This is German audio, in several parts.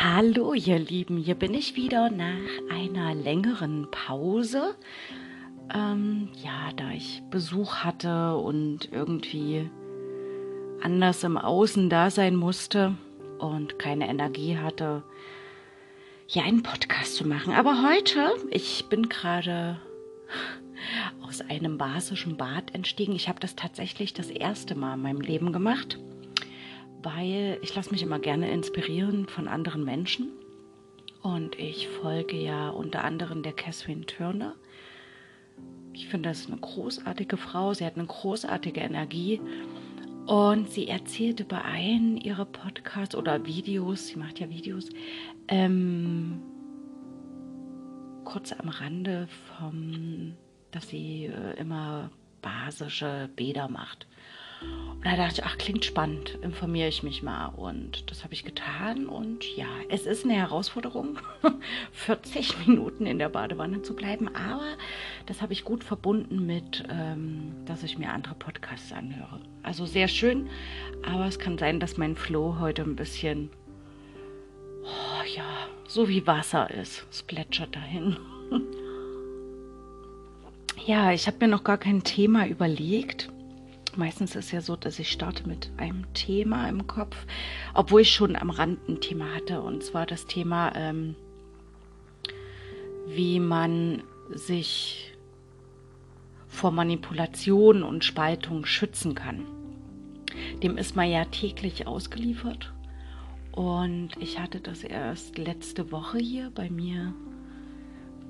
Hallo ihr Lieben, hier bin ich wieder nach einer längeren Pause. Ähm, ja, da ich Besuch hatte und irgendwie anders im Außen da sein musste und keine Energie hatte, hier einen Podcast zu machen. Aber heute, ich bin gerade aus einem basischen Bad entstiegen. Ich habe das tatsächlich das erste Mal in meinem Leben gemacht weil ich lasse mich immer gerne inspirieren von anderen Menschen. Und ich folge ja unter anderem der Catherine Turner. Ich finde, das ist eine großartige Frau. Sie hat eine großartige Energie. Und sie erzählt über einen ihrer Podcasts oder Videos, sie macht ja Videos, ähm, kurz am Rande vom, dass sie äh, immer basische Bäder macht. Und da dachte ich, ach, klingt spannend, informiere ich mich mal. Und das habe ich getan. Und ja, es ist eine Herausforderung, 40 Minuten in der Badewanne zu bleiben. Aber das habe ich gut verbunden mit, ähm, dass ich mir andere Podcasts anhöre. Also sehr schön. Aber es kann sein, dass mein Flow heute ein bisschen, oh, ja, so wie Wasser ist. Es plätschert dahin. ja, ich habe mir noch gar kein Thema überlegt Meistens ist ja so, dass ich starte mit einem Thema im Kopf, obwohl ich schon am Rand ein Thema hatte. Und zwar das Thema, ähm, wie man sich vor Manipulation und Spaltung schützen kann. Dem ist man ja täglich ausgeliefert. Und ich hatte das erst letzte Woche hier bei mir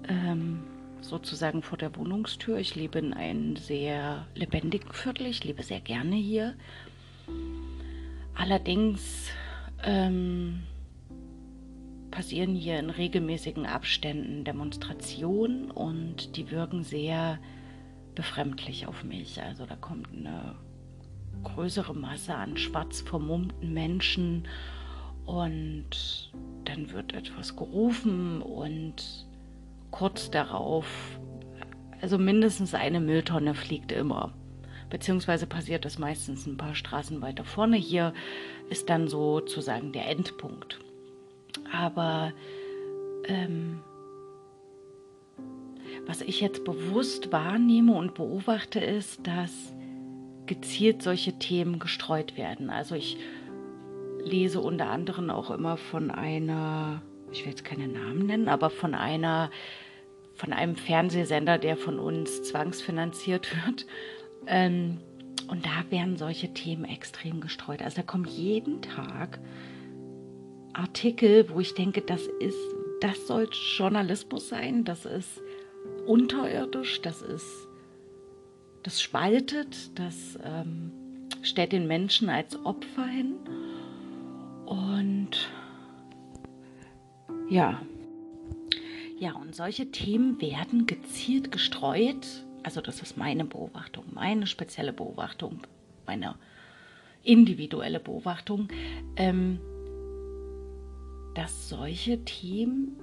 ähm, sozusagen vor der Wohnungstür. Ich lebe in einem sehr lebendigen Viertel. Ich lebe sehr gerne hier. Allerdings ähm, passieren hier in regelmäßigen Abständen Demonstrationen und die wirken sehr befremdlich auf mich. Also da kommt eine größere Masse an schwarz vermummten Menschen und dann wird etwas gerufen und kurz darauf, also mindestens eine Mülltonne fliegt immer. Beziehungsweise passiert das meistens ein paar Straßen weiter vorne. Hier ist dann sozusagen der Endpunkt. Aber ähm, was ich jetzt bewusst wahrnehme und beobachte, ist, dass gezielt solche Themen gestreut werden. Also ich lese unter anderem auch immer von einer ich will jetzt keine Namen nennen, aber von einer, von einem Fernsehsender, der von uns zwangsfinanziert wird. Ähm, und da werden solche Themen extrem gestreut. Also da kommen jeden Tag Artikel, wo ich denke, das ist, das soll Journalismus sein, das ist unterirdisch, das ist, das spaltet, das ähm, stellt den Menschen als Opfer hin. Und ja. Ja, und solche Themen werden gezielt gestreut. Also das ist meine Beobachtung, meine spezielle Beobachtung, meine individuelle Beobachtung, ähm, dass solche Themen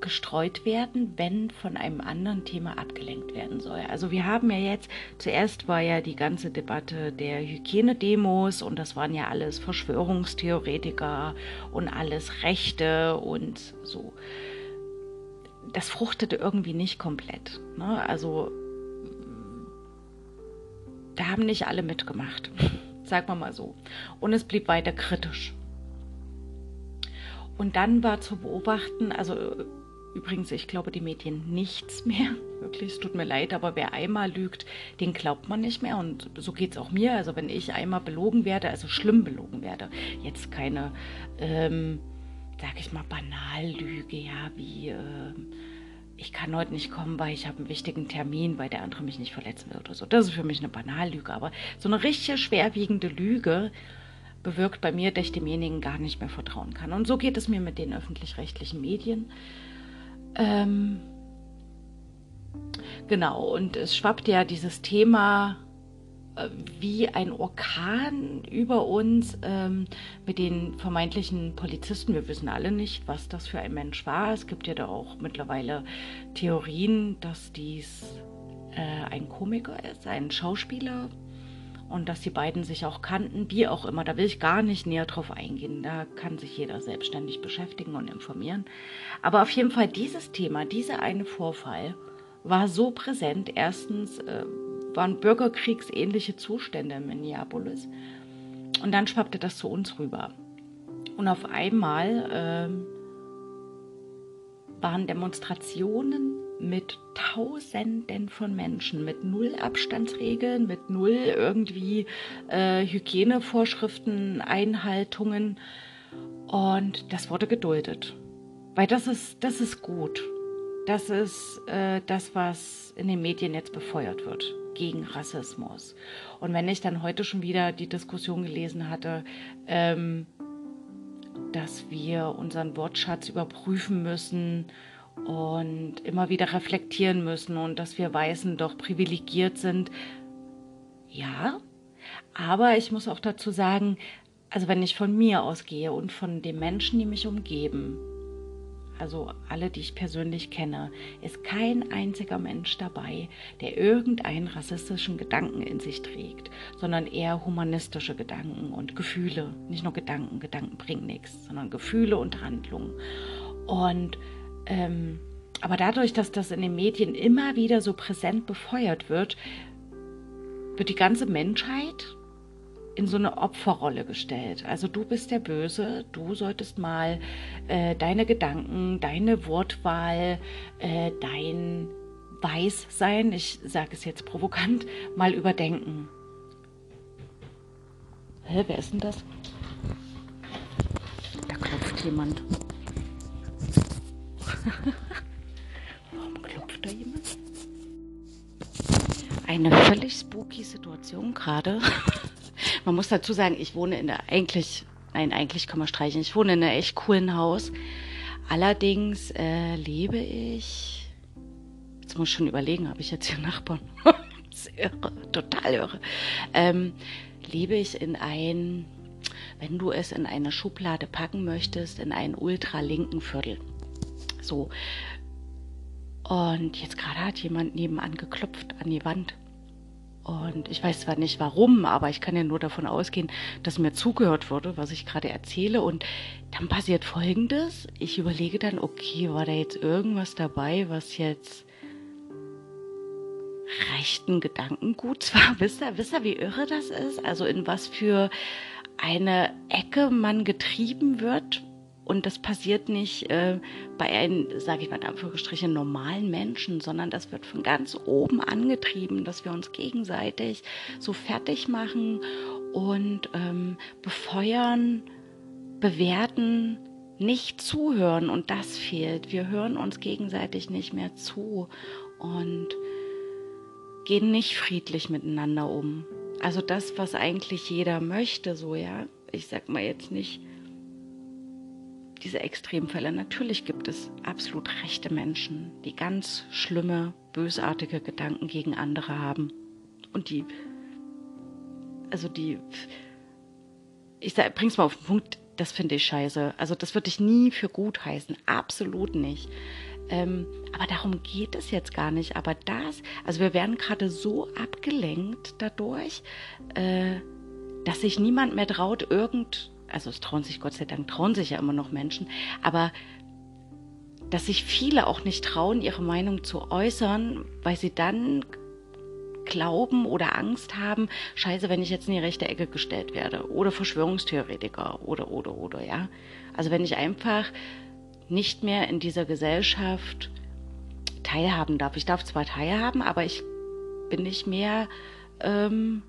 gestreut werden, wenn von einem anderen Thema abgelenkt werden soll. Also wir haben ja jetzt, zuerst war ja die ganze Debatte der Hygienedemos und das waren ja alles Verschwörungstheoretiker und alles Rechte und so. Das fruchtete irgendwie nicht komplett. Ne? Also da haben nicht alle mitgemacht, sagen wir mal so. Und es blieb weiter kritisch. Und dann war zu beobachten, also Übrigens, ich glaube die Medien nichts mehr. Wirklich, es tut mir leid, aber wer einmal lügt, den glaubt man nicht mehr. Und so geht es auch mir. Also wenn ich einmal belogen werde, also schlimm belogen werde, jetzt keine, ähm, sag ich mal, Banallüge, ja, wie äh, ich kann heute nicht kommen, weil ich habe einen wichtigen Termin, weil der andere mich nicht verletzen wird oder so. Das ist für mich eine Banallüge. Aber so eine richtig schwerwiegende Lüge bewirkt bei mir, dass ich demjenigen gar nicht mehr vertrauen kann. Und so geht es mir mit den öffentlich-rechtlichen Medien. Ähm, genau, und es schwappt ja dieses Thema äh, wie ein Orkan über uns ähm, mit den vermeintlichen Polizisten. Wir wissen alle nicht, was das für ein Mensch war. Es gibt ja da auch mittlerweile Theorien, dass dies äh, ein Komiker ist, ein Schauspieler und dass die beiden sich auch kannten, wie auch immer. Da will ich gar nicht näher drauf eingehen. Da kann sich jeder selbstständig beschäftigen und informieren. Aber auf jeden Fall dieses Thema, dieser eine Vorfall war so präsent. Erstens äh, waren bürgerkriegsähnliche Zustände in Minneapolis. Und dann schwappte das zu uns rüber. Und auf einmal äh, waren Demonstrationen mit Tausenden von Menschen, mit null Abstandsregeln, mit null irgendwie äh, Hygienevorschriften, Einhaltungen. Und das wurde geduldet. Weil das ist, das ist gut. Das ist äh, das, was in den Medien jetzt befeuert wird gegen Rassismus. Und wenn ich dann heute schon wieder die Diskussion gelesen hatte, ähm, dass wir unseren Wortschatz überprüfen müssen und immer wieder reflektieren müssen und dass wir Weißen doch privilegiert sind. Ja, aber ich muss auch dazu sagen, also wenn ich von mir ausgehe und von den Menschen, die mich umgeben, also alle, die ich persönlich kenne, ist kein einziger Mensch dabei, der irgendeinen rassistischen Gedanken in sich trägt, sondern eher humanistische Gedanken und Gefühle. Nicht nur Gedanken, Gedanken bringen nichts, sondern Gefühle und Handlungen. Und ähm, aber dadurch, dass das in den Medien immer wieder so präsent befeuert wird, wird die ganze Menschheit in so eine Opferrolle gestellt. Also du bist der Böse, du solltest mal äh, deine Gedanken, deine Wortwahl, äh, dein Weißsein, ich sage es jetzt provokant, mal überdenken. Hä, wer ist denn das? Da klopft jemand. Warum klopft da jemand? Eine völlig spooky Situation gerade. Man muss dazu sagen, ich wohne in der eigentlich, nein, eigentlich kann man streichen, ich wohne in einem echt coolen Haus. Allerdings äh, lebe ich, jetzt muss ich schon überlegen, habe ich jetzt hier Nachbarn? das ist irre, total irre. Ähm, lebe ich in ein, wenn du es in eine Schublade packen möchtest, in einen ultralinken Viertel. So. Und jetzt gerade hat jemand nebenan geklopft an die Wand. Und ich weiß zwar nicht warum, aber ich kann ja nur davon ausgehen, dass mir zugehört wurde, was ich gerade erzähle. Und dann passiert Folgendes. Ich überlege dann, okay, war da jetzt irgendwas dabei, was jetzt rechten Gedankenguts war? Wisst ihr, wisst ihr, wie irre das ist? Also in was für eine Ecke man getrieben wird, und das passiert nicht äh, bei einem, sage ich mal in Anführungsstrichen, normalen Menschen, sondern das wird von ganz oben angetrieben, dass wir uns gegenseitig so fertig machen und ähm, befeuern, bewerten, nicht zuhören. Und das fehlt. Wir hören uns gegenseitig nicht mehr zu und gehen nicht friedlich miteinander um. Also das, was eigentlich jeder möchte, so ja. Ich sag mal jetzt nicht, diese Extremfälle. Natürlich gibt es absolut rechte Menschen, die ganz schlimme, bösartige Gedanken gegen andere haben. Und die, also die, ich sag, bring's mal auf den Punkt, das finde ich scheiße. Also das würde ich nie für gut heißen. Absolut nicht. Ähm, aber darum geht es jetzt gar nicht. Aber das, also wir werden gerade so abgelenkt dadurch, äh, dass sich niemand mehr traut, irgend also es trauen sich Gott sei Dank, trauen sich ja immer noch Menschen, aber dass sich viele auch nicht trauen, ihre Meinung zu äußern, weil sie dann glauben oder Angst haben, scheiße, wenn ich jetzt in die rechte Ecke gestellt werde oder Verschwörungstheoretiker oder oder oder ja. Also wenn ich einfach nicht mehr in dieser Gesellschaft teilhaben darf. Ich darf zwar teilhaben, aber ich bin nicht mehr ähm,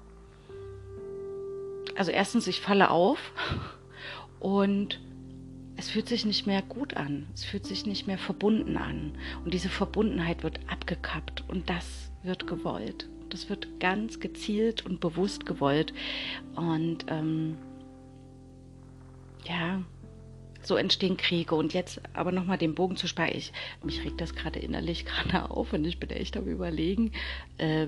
also erstens, ich falle auf und es fühlt sich nicht mehr gut an. Es fühlt sich nicht mehr verbunden an. Und diese Verbundenheit wird abgekappt und das wird gewollt. Das wird ganz gezielt und bewusst gewollt. Und ähm, ja, so entstehen Kriege. Und jetzt aber nochmal den Bogen zu. Ich, mich regt das gerade innerlich gerade auf und ich bin echt am Überlegen, äh,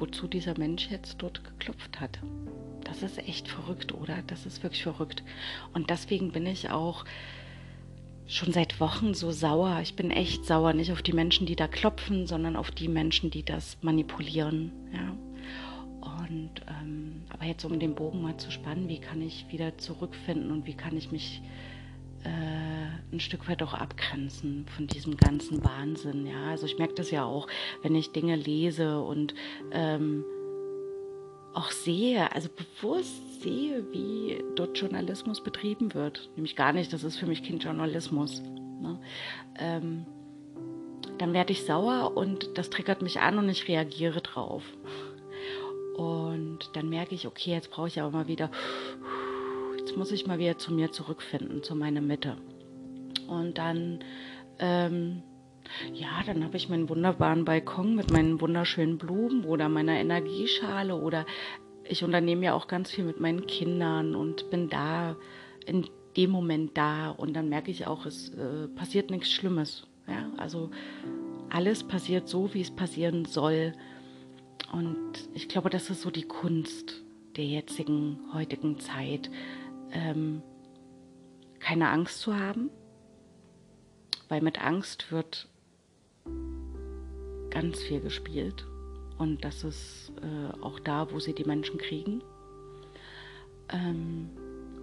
wozu dieser Mensch jetzt dort geklopft hat. Das ist echt verrückt, oder? Das ist wirklich verrückt. Und deswegen bin ich auch schon seit Wochen so sauer. Ich bin echt sauer, nicht auf die Menschen, die da klopfen, sondern auf die Menschen, die das manipulieren. Ja. Und ähm, aber jetzt um den Bogen mal zu spannen, wie kann ich wieder zurückfinden und wie kann ich mich äh, ein Stück weit auch abgrenzen von diesem ganzen Wahnsinn. Ja, also ich merke das ja auch, wenn ich Dinge lese und ähm, auch sehe, also bewusst sehe, wie dort Journalismus betrieben wird. Nämlich gar nicht, das ist für mich kein Journalismus. Ne? Ähm, dann werde ich sauer und das triggert mich an und ich reagiere drauf. Und dann merke ich, okay, jetzt brauche ich aber mal wieder, jetzt muss ich mal wieder zu mir zurückfinden, zu meiner Mitte. Und dann, ähm, ja, dann habe ich meinen wunderbaren Balkon mit meinen wunderschönen Blumen oder meiner Energieschale oder ich unternehme ja auch ganz viel mit meinen Kindern und bin da in dem Moment da und dann merke ich auch, es äh, passiert nichts Schlimmes. Ja, also alles passiert so, wie es passieren soll. Und ich glaube, das ist so die Kunst der jetzigen, heutigen Zeit, ähm, keine Angst zu haben, weil mit Angst wird ganz viel gespielt. Und das ist äh, auch da, wo sie die Menschen kriegen. Ähm,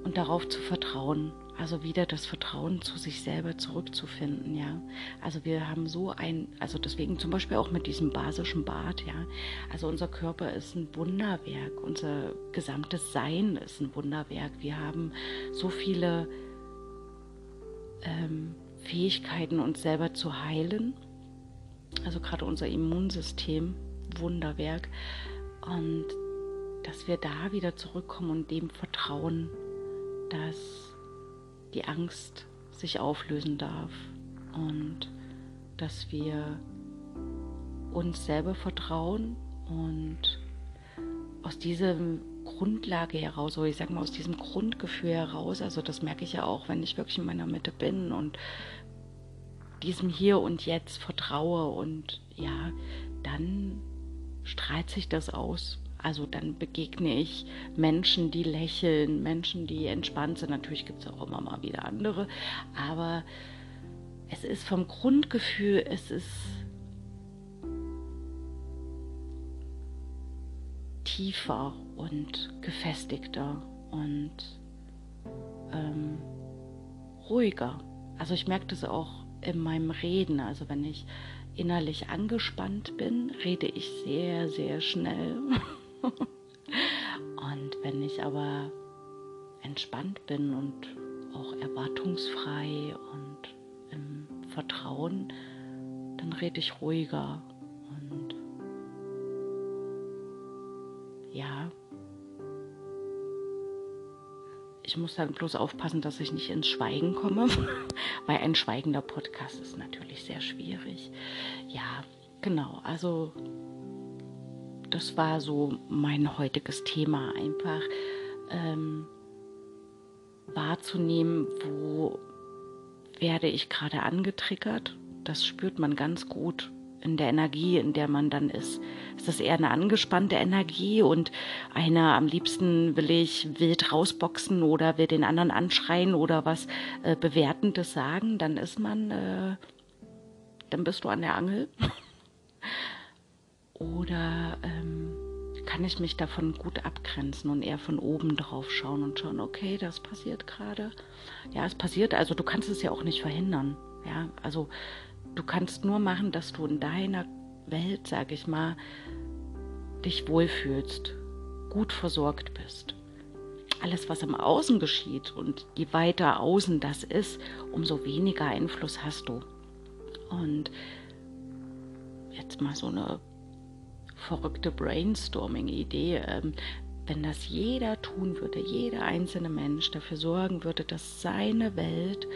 und darauf zu vertrauen, also wieder das Vertrauen zu sich selber zurückzufinden, ja. Also wir haben so ein, also deswegen zum Beispiel auch mit diesem basischen Bad, ja. Also unser Körper ist ein Wunderwerk, unser gesamtes Sein ist ein Wunderwerk. Wir haben so viele ähm, Fähigkeiten, uns selber zu heilen. Also gerade unser Immunsystem, Wunderwerk. Und dass wir da wieder zurückkommen und dem vertrauen, dass die Angst sich auflösen darf und dass wir uns selber vertrauen und aus dieser Grundlage heraus, oder ich sage mal aus diesem Grundgefühl heraus, also das merke ich ja auch, wenn ich wirklich in meiner Mitte bin und diesem Hier und Jetzt vertraue. Und ja, dann strahlt sich das aus. Also dann begegne ich Menschen, die lächeln, Menschen, die entspannt sind. Natürlich gibt es auch immer mal wieder andere, aber es ist vom Grundgefühl, es ist tiefer und gefestigter und ähm, ruhiger. Also ich merke das auch in meinem Reden. Also wenn ich innerlich angespannt bin, rede ich sehr, sehr schnell. und wenn ich aber entspannt bin und auch erwartungsfrei und im Vertrauen, dann rede ich ruhiger und ja, ich muss dann bloß aufpassen, dass ich nicht ins Schweigen komme, weil ein schweigender Podcast ist natürlich sehr schwierig. Ja, genau, also das war so mein heutiges Thema, einfach ähm, wahrzunehmen, wo werde ich gerade angetriggert. Das spürt man ganz gut in der Energie, in der man dann ist. Ist das eher eine angespannte Energie und einer am liebsten will ich wild rausboxen oder will den anderen anschreien oder was äh, Bewertendes sagen, dann ist man, äh, dann bist du an der Angel. Oder ähm, kann ich mich davon gut abgrenzen und eher von oben drauf schauen und schauen, okay, das passiert gerade. Ja, es passiert, also du kannst es ja auch nicht verhindern. Ja, also du kannst nur machen, dass du in deiner Welt, sag ich mal, dich wohlfühlst, gut versorgt bist. Alles, was im Außen geschieht und je weiter außen das ist, umso weniger Einfluss hast du. Und jetzt mal so eine verrückte Brainstorming-Idee, ähm, wenn das jeder tun würde, jeder einzelne Mensch dafür sorgen würde, dass seine Welt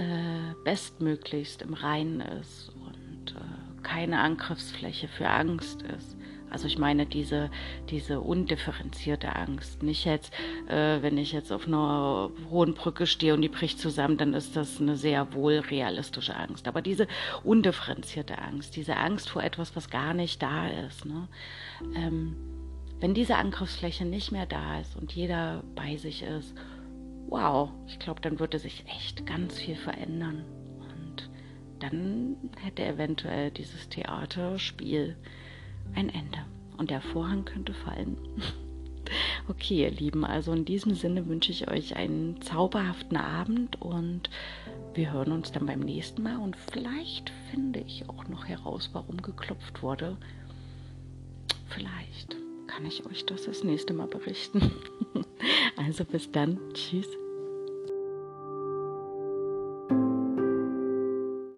äh, bestmöglichst im Reinen ist und äh, keine Angriffsfläche für Angst ist, also ich meine diese, diese undifferenzierte Angst. Nicht jetzt, äh, wenn ich jetzt auf einer hohen Brücke stehe und die bricht zusammen, dann ist das eine sehr wohl realistische Angst. Aber diese undifferenzierte Angst, diese Angst vor etwas, was gar nicht da ist. Ne? Ähm, wenn diese Angriffsfläche nicht mehr da ist und jeder bei sich ist, wow, ich glaube, dann würde sich echt ganz viel verändern. Und dann hätte eventuell dieses Theaterspiel ein Ende. und der Vorhang könnte fallen. Okay, ihr Lieben, also in diesem Sinne wünsche ich euch einen zauberhaften Abend und wir hören uns dann beim nächsten Mal und vielleicht finde ich auch noch heraus, warum geklopft wurde. Vielleicht kann ich euch das das nächste Mal berichten. Also bis dann. Tschüss.